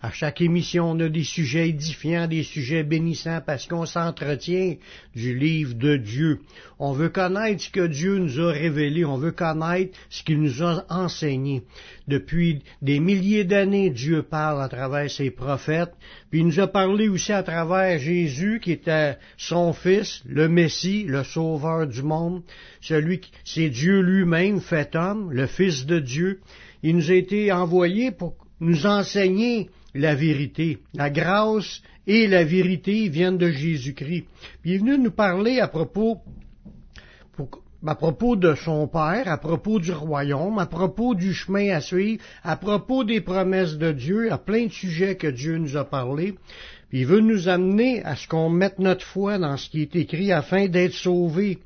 À chaque émission, on a des sujets édifiants, des sujets bénissants parce qu'on s'entretient du livre de Dieu. On veut connaître ce que Dieu nous a révélé, on veut connaître ce qu'il nous a enseigné. Depuis des milliers d'années, Dieu parle à travers ses prophètes, puis il nous a parlé aussi à travers Jésus qui était son Fils, le Messie, le Sauveur du monde, celui qui, c'est Dieu lui-même fait homme, le Fils de Dieu. Il nous a été envoyé pour nous enseigner la vérité. La grâce et la vérité viennent de Jésus-Christ. il est venu nous parler à propos, à propos de son Père, à propos du royaume, à propos du chemin à suivre, à propos des promesses de Dieu, à plein de sujets que Dieu nous a parlé. Puis il veut nous amener à ce qu'on mette notre foi dans ce qui est écrit afin d'être sauvés.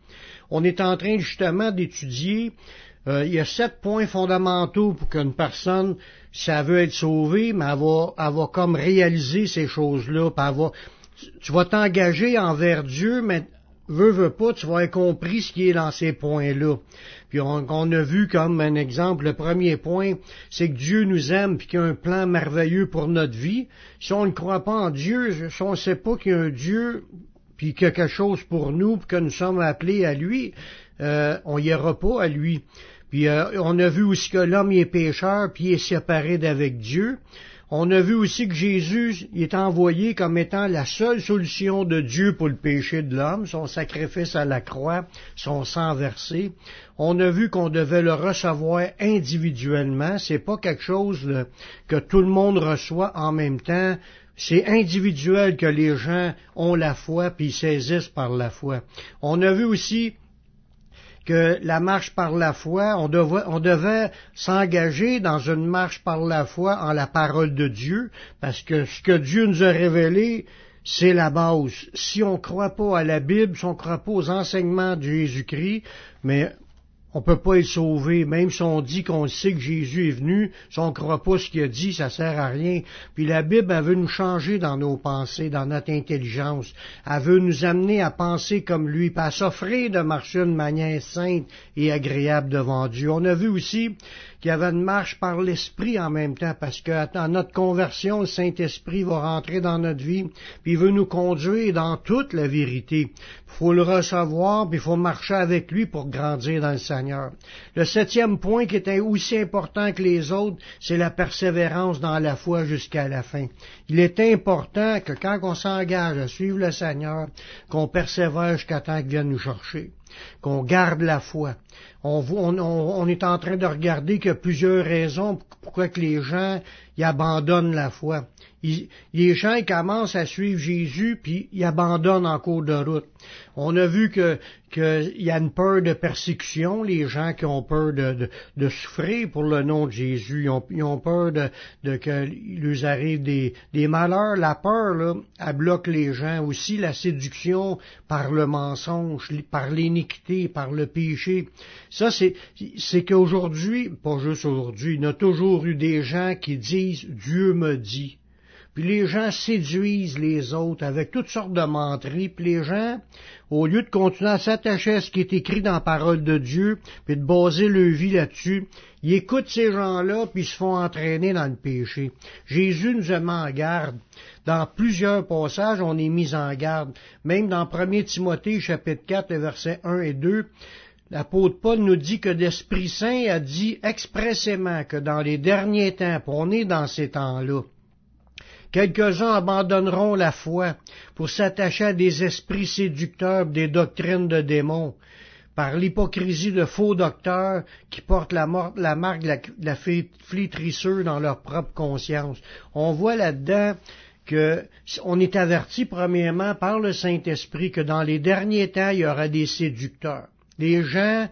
On est en train justement d'étudier euh, il y a sept points fondamentaux pour qu'une personne, elle veut être sauvée, mais elle va, comme réaliser ces choses-là, tu vas t'engager envers Dieu, mais veux, veux pas, tu vas avoir compris ce qui est dans ces points-là. Puis on, a vu comme un exemple, le premier point, c'est que Dieu nous aime puis qu'il y a un plan merveilleux pour notre vie. Si on ne croit pas en Dieu, si on ne sait pas qu'il y a un Dieu puis qu'il y a quelque chose pour nous, puis que nous sommes appelés à lui, euh, on n'y ira pas à lui. Puis euh, on a vu aussi que l'homme est pécheur, puis est séparé d'avec Dieu. On a vu aussi que Jésus est envoyé comme étant la seule solution de Dieu pour le péché de l'homme, son sacrifice à la croix, son sang versé. On a vu qu'on devait le recevoir individuellement. C'est pas quelque chose que tout le monde reçoit en même temps. C'est individuel que les gens ont la foi puis saisissent par la foi. On a vu aussi que la marche par la foi, on devait, s'engager dans une marche par la foi en la parole de Dieu, parce que ce que Dieu nous a révélé, c'est la base. Si on ne croit pas à la Bible, si on ne croit pas aux enseignements de Jésus-Christ, mais on peut pas être sauvé, même si on dit qu'on sait que Jésus est venu, si on ne croit pas ce qu'il a dit, ça sert à rien. Puis la Bible, elle veut nous changer dans nos pensées, dans notre intelligence. Elle veut nous amener à penser comme lui, pas à s'offrir de marcher d'une manière sainte et agréable devant Dieu. On a vu aussi qu'il y avait une marche par l'Esprit en même temps, parce que notre conversion, le Saint-Esprit va rentrer dans notre vie, puis il veut nous conduire dans toute la vérité. Il faut le recevoir, puis il faut marcher avec lui pour grandir dans le Seigneur. Le septième point qui est aussi important que les autres, c'est la persévérance dans la foi jusqu'à la fin. Il est important que quand on s'engage à suivre le Seigneur, qu'on persévère jusqu'à temps qu'il vienne nous chercher qu'on garde la foi. On, est en train de regarder qu'il y a plusieurs raisons pourquoi que les gens y abandonnent la foi. les gens ils commencent à suivre Jésus puis ils abandonnent en cours de route. On a vu que qu'il y a une peur de persécution, les gens qui ont peur de, de, souffrir pour le nom de Jésus, ils ont, peur de, de qu'il leur arrive des, des malheurs. La peur, là, elle bloque les gens aussi, la séduction par le mensonge, par l'iniquité, par le péché. Ça, c'est, c'est qu'aujourd'hui, pas juste aujourd'hui, il y a toujours eu des gens qui disent Dieu me dit. Puis les gens séduisent les autres avec toutes sortes de menteries, puis les gens, au lieu de continuer à s'attacher à ce qui est écrit dans la parole de Dieu, puis de baser leur vie là-dessus, ils écoutent ces gens-là, puis ils se font entraîner dans le péché. Jésus nous a mis en garde. Dans plusieurs passages, on est mis en garde. Même dans 1 Timothée, chapitre 4, versets 1 et 2, L'apôtre Paul nous dit que l'Esprit Saint a dit expressément que dans les derniers temps, on est dans ces temps-là, Quelques-uns abandonneront la foi pour s'attacher à des esprits séducteurs, des doctrines de démons, par l'hypocrisie de faux docteurs qui portent la, marque de la, flétrissure dans leur propre conscience. On voit là-dedans que on est averti premièrement par le Saint-Esprit que dans les derniers temps, il y aura des séducteurs, des gens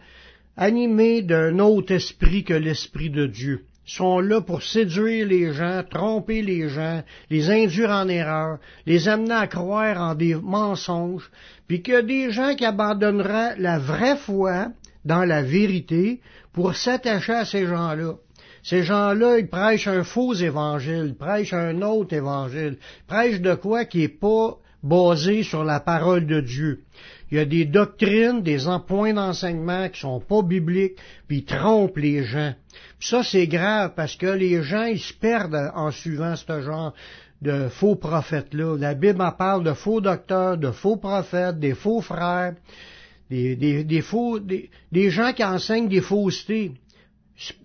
animés d'un autre esprit que l'esprit de Dieu. sont là pour séduire les gens, tromper les gens, les induire en erreur, les amener à croire en des mensonges, puis qu'il y a des gens qui abandonneraient la vraie foi dans la vérité pour s'attacher à ces gens-là. Ces gens-là, ils prêchent un faux évangile, prêchent un autre évangile, prêchent de quoi qui est pas basé sur la parole de Dieu. Il y a des doctrines, des points d'enseignement qui sont pas bibliques, puis ils trompent les gens. ça, c'est grave parce que les gens, ils se perdent en suivant ce genre de faux prophètes-là. La Bible en parle de faux docteurs, de faux prophètes, des faux frères, des, des, faux, des, des gens qui enseignent des faussetés.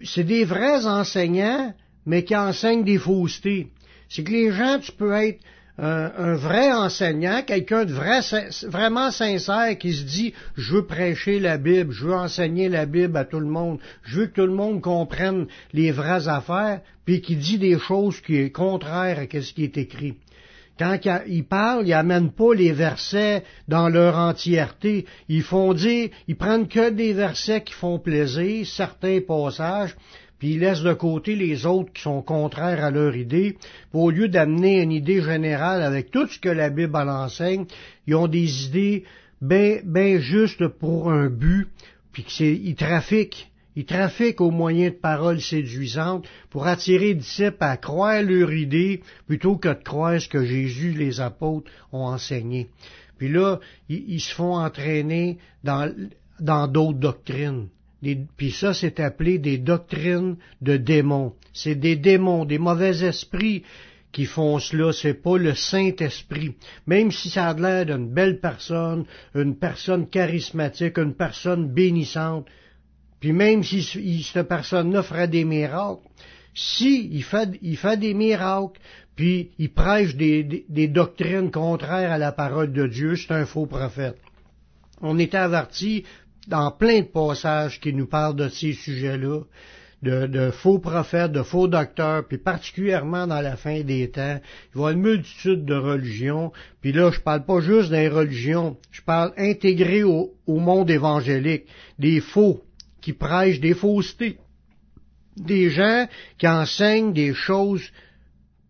C'est des vrais enseignants, mais qui enseignent des faussetés. C'est que les gens, tu peux être un, vrai enseignant, quelqu'un de vrai, vraiment sincère qui se dit je veux prêcher la Bible, je veux enseigner la Bible à tout le monde, je veux que tout le monde comprenne les vraies affaires, puis qui dit des choses qui sont contraires à ce qui est écrit. Quand il parle, il amène pas les versets dans leur entièreté. Ils font dire, ils prennent que des versets qui font plaisir, certains passages, puis ils laissent de côté les autres qui sont contraires à leur idée. au lieu d'amener une idée générale avec tout ce que la Bible enseigne, ils ont des idées bien ben justes pour un but, puis qu'ils trafiquent. Ils trafiquent au moyen de paroles séduisantes pour attirer les disciples à croire leur idée plutôt que de croire ce que Jésus, les apôtres, ont enseigné. Puis là, ils, se font entraîner dans d'autres doctrines puis ça, c'est appelé des doctrines de démons. C'est des démons, des mauvais esprits qui font cela, c'est pas le Saint-Esprit. Même si ça a l'air d'une belle personne, une personne charismatique, une personne bénissante, puis même si cette personne-là ferait des miracles, si il fait, il fait des miracles, puis il prêche des, des doctrines contraires à la parole de Dieu, c'est un faux prophète. On est averti dans plein de passages qui nous parlent de ces sujets-là, de, faux prophètes, de faux docteurs, puis particulièrement dans la fin des temps, il y a une multitude de religions, puis là, je parle pas juste des religions, je parle intégré au, au monde évangélique, des faux, qui prêchent des faussetés, des gens qui enseignent des choses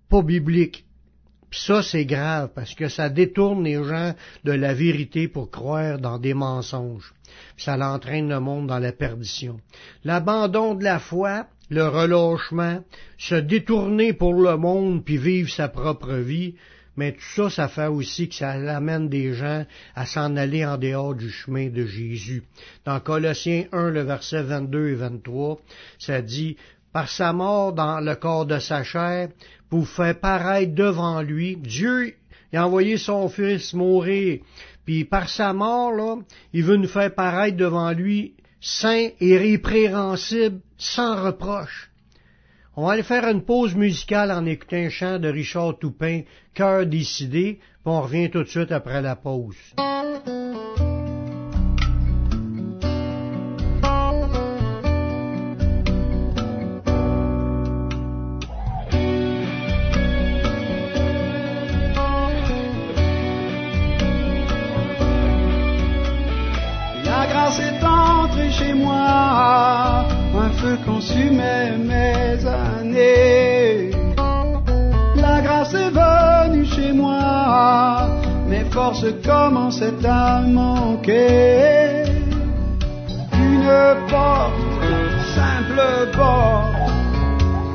pas bibliques. Ça, c'est grave parce que ça détourne les gens de la vérité pour croire dans des mensonges. ça l'entraîne le monde dans la perdition. L'abandon de la foi, le relâchement, se détourner pour le monde puis vivre sa propre vie, mais tout ça, ça fait aussi que ça amène des gens à s'en aller en dehors du chemin de Jésus. Dans Colossiens 1, le verset 22 et 23, ça dit, par sa mort dans le corps de sa chair, pour faire paraître devant lui. Dieu a envoyé son Fils mourir, puis par sa mort, là, il veut nous faire paraître devant lui saint et répréhensible, sans reproche. On va aller faire une pause musicale en écoutant un chant de Richard Toupin, Cœur décidé, puis on revient tout de suite après la pause. Mes forces commençaient à manquer. Une porte, simple porte,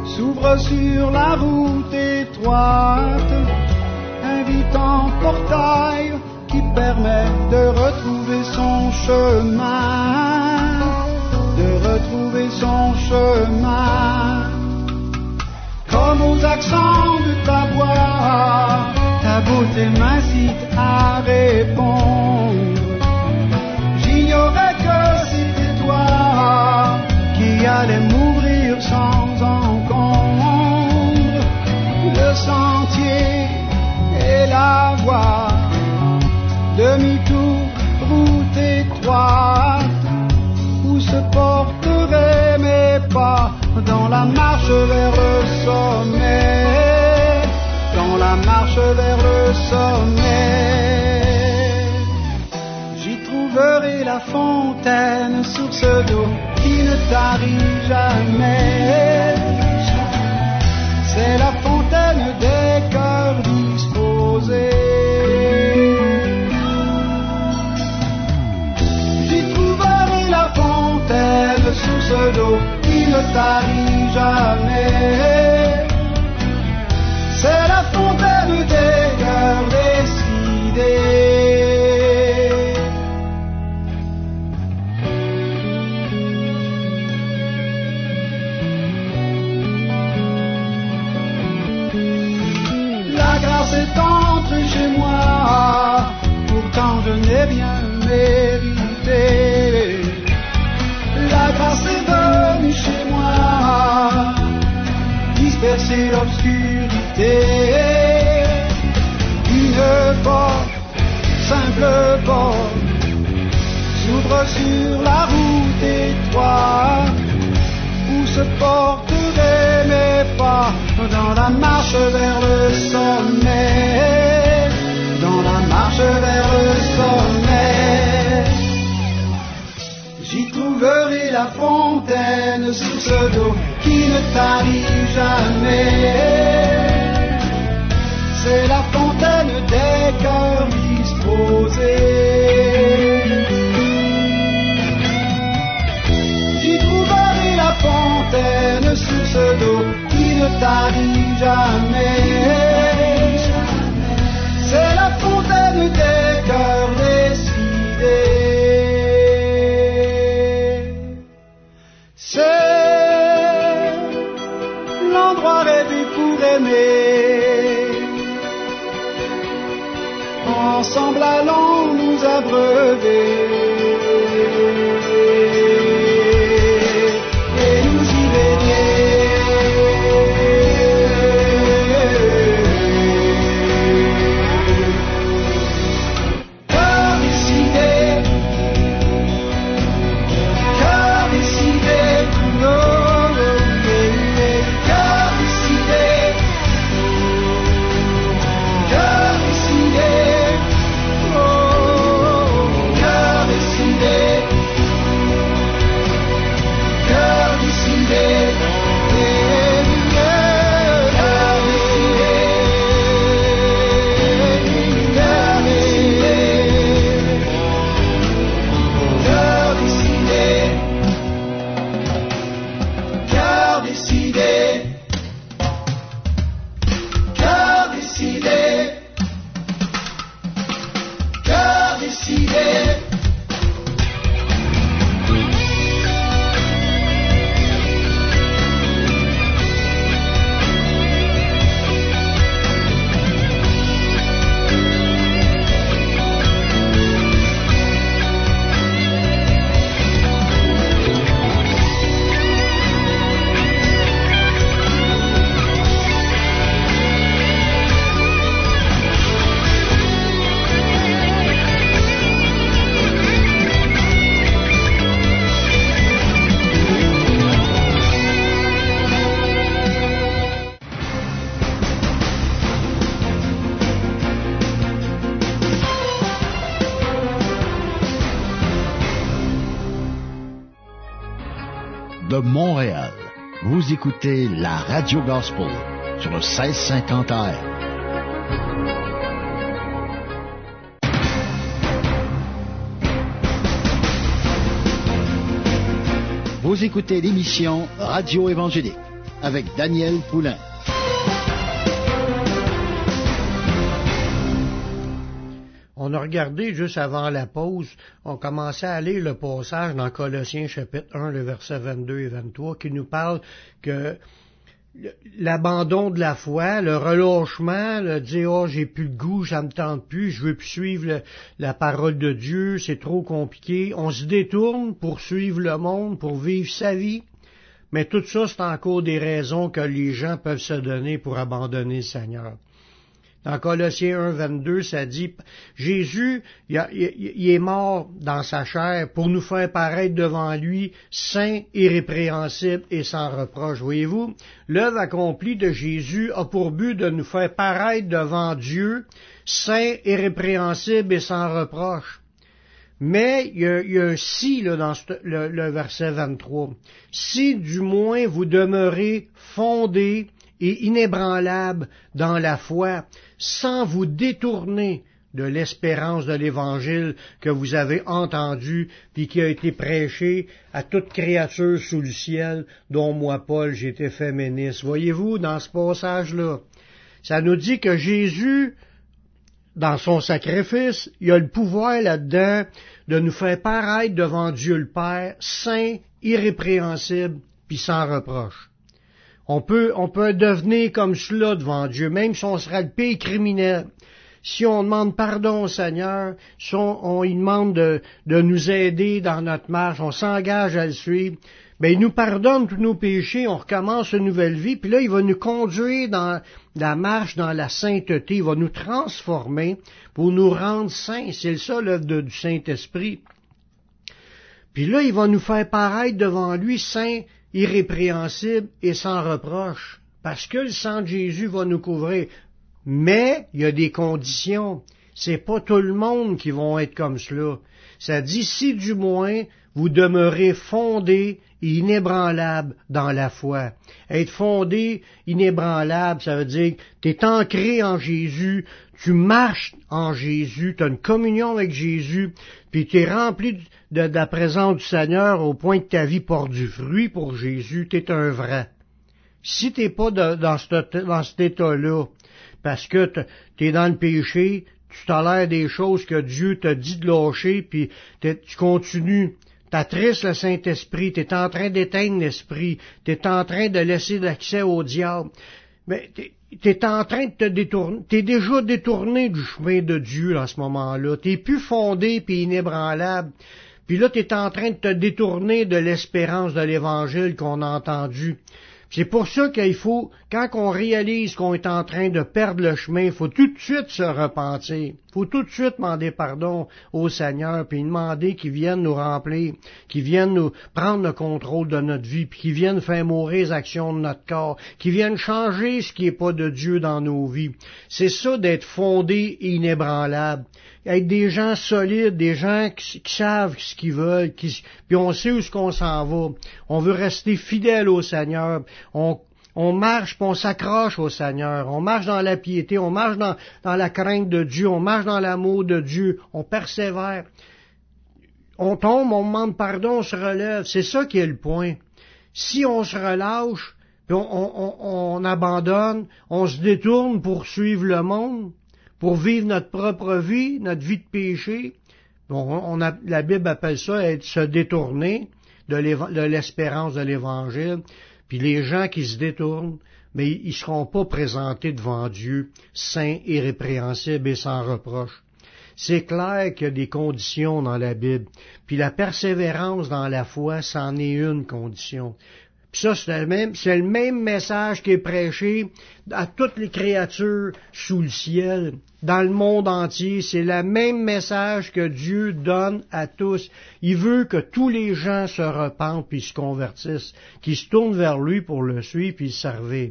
s'ouvre sur la route étroite, invitant portail qui permet de retrouver son chemin retrouver son chemin. Comme aux accents de ta voix, ta beauté m'incite à répondre. J'ignorais que c'était toi qui allais m'ouvrir sans encombre le sentier et la voie. Demi-tour, route étroite se porterait mes pas dans la marche vers le sommet, marche vers le sommet. J'y trouverai la fontaine, source d'eau qui ne tarit jamais. C'est la fontaine des cœurs disposés. J'y trouverai la fontaine sous ce dos qui ne tarit jamais. La grâce est entrée chez moi, pourtant je n'ai rien mérité. Sur la route étroite où se porteraient mes pas dans la marche vers le sommet, dans la marche vers le sommet. J'y trouverai la fontaine sous ce dos qui ne tarit jamais. C'est la fontaine des cœurs disposés. Fontaine sous ce dos qui ne tarit jamais. Montréal, vous écoutez la Radio Gospel sur le 1650 AM. Vous écoutez l'émission Radio Évangélique avec Daniel Poulain. On a regardé juste avant la pause, on commençait à lire le passage dans Colossiens chapitre 1, le verset 22 et 23, qui nous parle que l'abandon de la foi, le relâchement, le dire oh j'ai plus le goût, ça me tente plus, je veux plus suivre la parole de Dieu, c'est trop compliqué. On se détourne pour suivre le monde, pour vivre sa vie. Mais tout ça, c'est encore des raisons que les gens peuvent se donner pour abandonner le Seigneur. Dans Colossiens 1, 22, ça dit, Jésus, il, est mort dans sa chair pour nous faire paraître devant lui saint, irrépréhensible et sans reproche. Voyez-vous, l'œuvre accomplie de Jésus a pour but de nous faire paraître devant Dieu saint, irrépréhensible et sans reproche. Mais il y a, un si là, dans le, verset 23. Si du moins vous demeurez fondés et inébranlables dans la foi, sans vous détourner de l'espérance de l'Évangile que vous avez entendu, puis qui a été prêché à toute créature sous le ciel, dont moi, Paul, j'ai été féministe. Voyez-vous, dans ce passage-là, ça nous dit que Jésus dans son sacrifice, il a le pouvoir là-dedans de nous faire paraître devant Dieu le Père, saint, irrépréhensible, puis sans reproche. On peut, on peut devenir comme cela devant Dieu, même si on serait le pire criminel. Si on demande pardon au Seigneur, si on, lui demande de, de nous aider dans notre marche, on s'engage à le suivre, ben, il nous pardonne tous nos péchés, on recommence une nouvelle vie, puis là, il va nous conduire dans la marche, dans la sainteté, il va nous transformer pour nous rendre saints. C'est ça l'œuvre du Saint-Esprit. Puis là, il va nous faire paraître devant lui saint, irrépréhensible et sans reproche, parce que le sang de Jésus va nous couvrir. Mais il y a des conditions. C'est pas tout le monde qui vont être comme cela. Ça dit si du moins vous demeurez fondés et inébranlables dans la foi. Être fondé, inébranlable, ça veut dire que tu es ancré en Jésus, tu marches en Jésus, tu as une communion avec Jésus, puis tu es rempli de, la présence du Seigneur au point que ta vie porte du fruit pour Jésus, tu es un vrai. Si tu n'es pas dans, cet état-là, parce que tu es dans le péché, tu tolères des choses que Dieu t'a dit de lâcher, puis tu continues T'attristes le Saint-Esprit, tu es en train d'éteindre l'Esprit, tu es en train de laisser l'accès au diable. Mais tu es en train de te détourner, tu es déjà détourné du chemin de Dieu en ce moment-là. Tu plus fondé puis inébranlable. Puis là, tu es en train de te détourner de l'espérance de l'Évangile qu'on a entendu. C'est pour ça qu'il faut, quand on réalise qu'on est en train de perdre le chemin, il faut tout de suite se repentir. Il faut tout de suite demander pardon au Seigneur, puis demander qu'il vienne nous remplir, qu'il vienne nous prendre le contrôle de notre vie, puis qu'il vienne faire mourir les actions de notre corps, qu'il vienne changer ce qui n'est pas de Dieu dans nos vies. C'est ça d'être fondé et inébranlable être des gens solides, des gens qui, savent ce qu'ils veulent, qui, puis on sait où ce qu'on s'en va. On veut rester fidèle au Seigneur. On, marche, puis on s'accroche au Seigneur. On marche dans la piété, on marche dans, la crainte de Dieu, on marche dans l'amour de Dieu, on persévère. On tombe, on demande pardon, on se relève. C'est ça qui est le point. Si on se relâche, puis on abandonne, on se détourne pour suivre le monde, pour vivre notre propre vie, notre vie de péché. On, a, la Bible appelle ça être se détourner de l'espérance de l'Évangile. Puis les gens qui se détournent, mais ils seront pas présentés devant Dieu saints, irrépréhensibles et sans reproche. C'est clair qu'il y a des conditions dans la Bible. Puis la persévérance dans la foi, c'en est une condition. Puis ça, c'est le, même, message qui est prêché à toutes les créatures sous le ciel, dans le monde entier. C'est le même message que Dieu donne à tous. Il veut que tous les gens se repentent puis se convertissent, qu'ils se tournent vers lui pour le suivre puis le servir.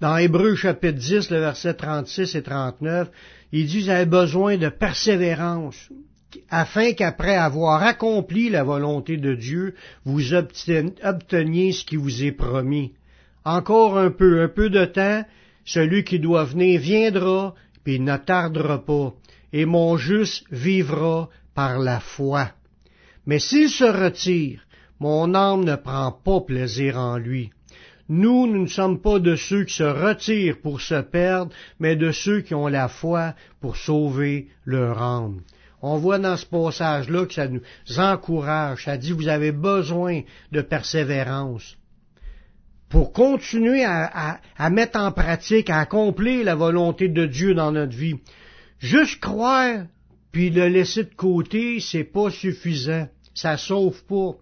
Dans Hébreu chapitre 10, le verset 36 et 39, il dit, vous avez besoin de persévérance afin qu'après avoir accompli la volonté de Dieu, vous obteniez ce qui vous est promis. Encore un peu, un peu de temps, celui qui doit venir viendra, puis ne tardera pas, et mon juste vivra par la foi. Mais s'il se retire, mon âme ne prend pas plaisir en lui. Nous, nous ne sommes pas de ceux qui se retirent pour se perdre, mais de ceux qui ont la foi pour sauver leur âme. On voit dans ce passage-là que ça nous encourage, ça dit vous avez besoin de persévérance pour continuer à, mettre en pratique, à accomplir la volonté de Dieu dans notre vie. Juste croire puis le laisser de côté, c'est pas suffisant. Ça sauve pas.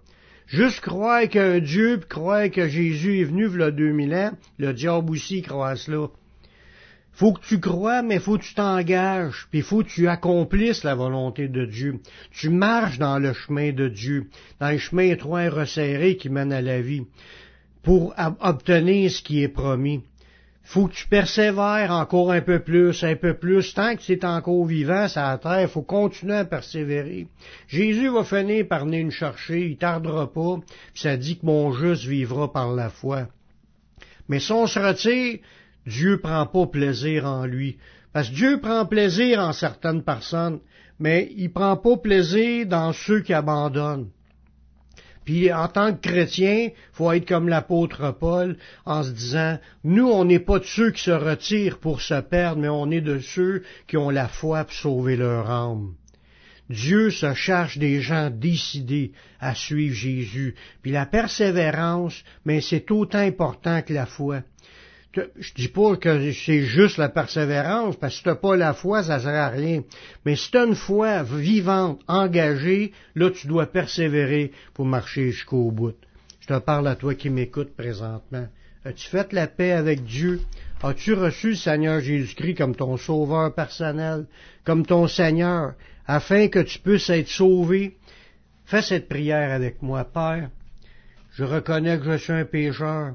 Juste croire qu'il y a un Dieu, puis croire que Jésus est venu il a 2000 ans, le diable aussi croit cela faut que tu crois, mais faut que tu t'engages, puis faut que tu accomplisses la volonté de Dieu. Tu marches dans le chemin de Dieu, dans le chemin étroit et resserré qui mène à la vie, pour obtenir ce qui est promis. faut que tu persévères encore un peu plus, un peu plus. Tant que c'est encore vivant, ça la terre, faut continuer à persévérer. Jésus va finir par venir nous chercher, il tardera pas, puis ça dit que mon juste vivra par la foi. Mais si on se retire, Dieu prend pas plaisir en lui. Parce que Dieu prend plaisir en certaines personnes, mais il prend pas plaisir dans ceux qui abandonnent. Puis en tant que chrétien, faut être comme l'apôtre Paul en se disant, nous, on n'est pas de ceux qui se retirent pour se perdre, mais on est de ceux qui ont la foi pour sauver leur âme. Dieu se cherche des gens décidés à suivre Jésus. Puis la persévérance, mais c'est autant important que la foi je dis pas que c'est juste la persévérance, parce que si t'as pas la foi, ça sert à rien. Mais si t'as une foi vivante, engagée, là, tu dois persévérer pour marcher jusqu'au bout. Je te parle à toi qui m'écoutes présentement. As-tu fait la paix avec Dieu? As-tu reçu le Seigneur Jésus-Christ comme ton sauveur personnel, comme ton Seigneur, afin que tu puisses être sauvé? Fais cette prière avec moi, Père. Je reconnais que je suis un pécheur.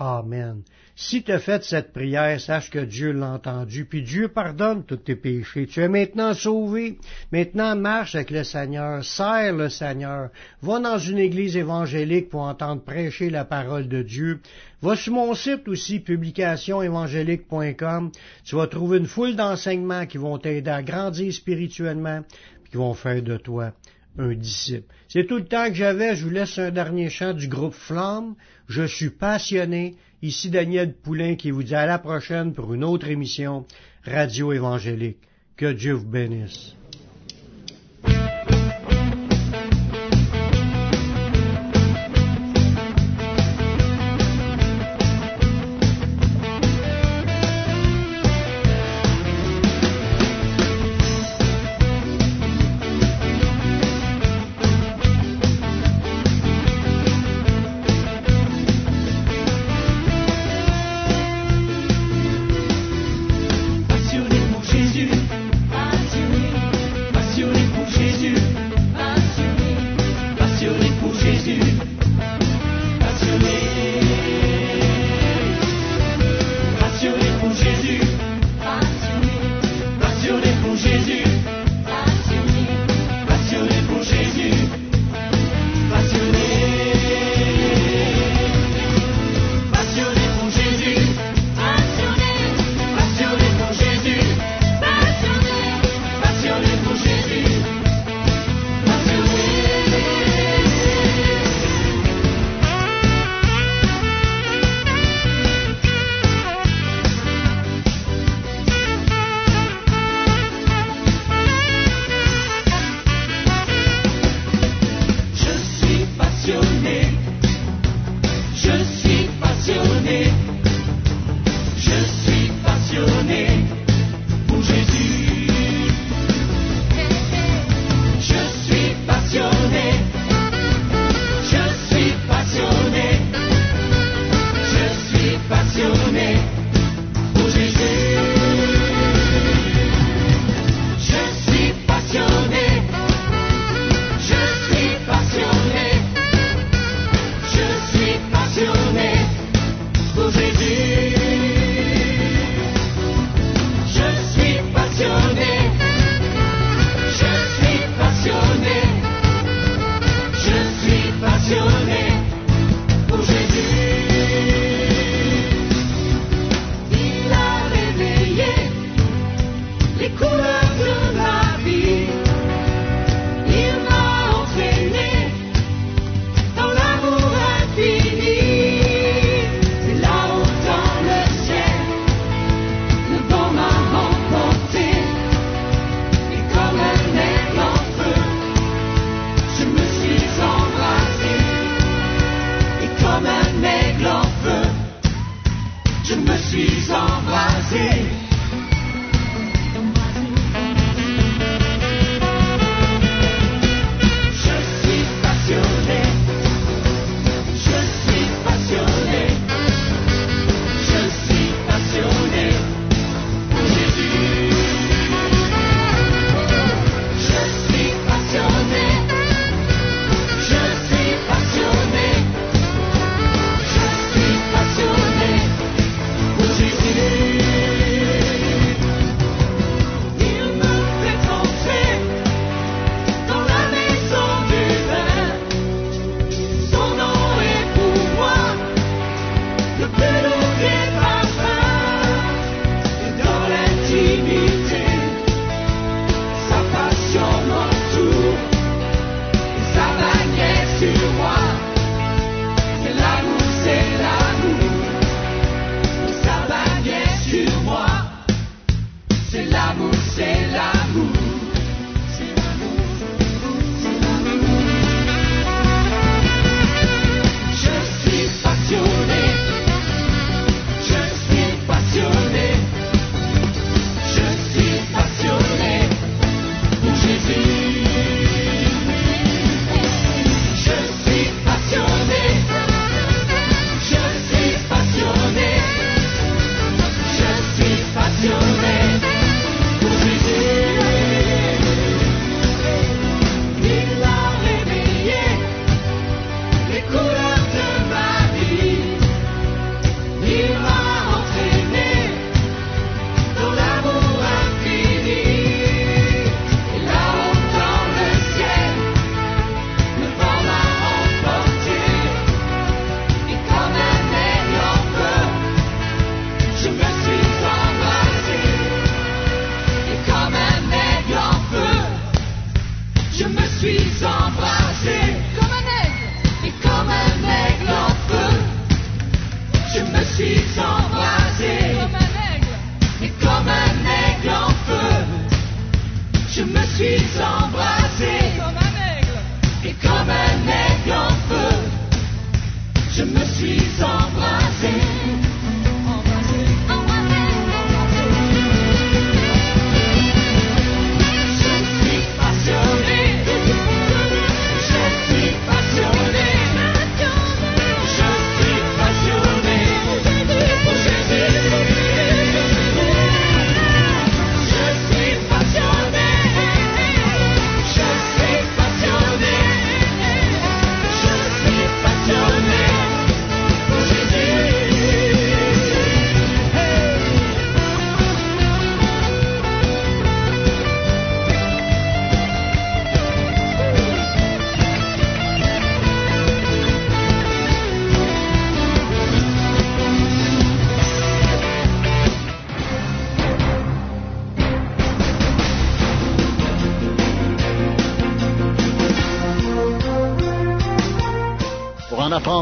Amen. Si tu as fait cette prière, sache que Dieu l'a entendu, puis Dieu pardonne tous tes péchés. Tu es maintenant sauvé. Maintenant, marche avec le Seigneur, serre le Seigneur. Va dans une église évangélique pour entendre prêcher la parole de Dieu. Va sur mon site aussi, publicationévangélique.com. Tu vas trouver une foule d'enseignements qui vont t'aider à grandir spirituellement, puis qui vont faire de toi un disciple. C'est tout le temps que j'avais. Je vous laisse un dernier chant du groupe Flamme. Je suis passionné. Ici Daniel Poulain qui vous dit à la prochaine pour une autre émission Radio Évangélique. Que Dieu vous bénisse.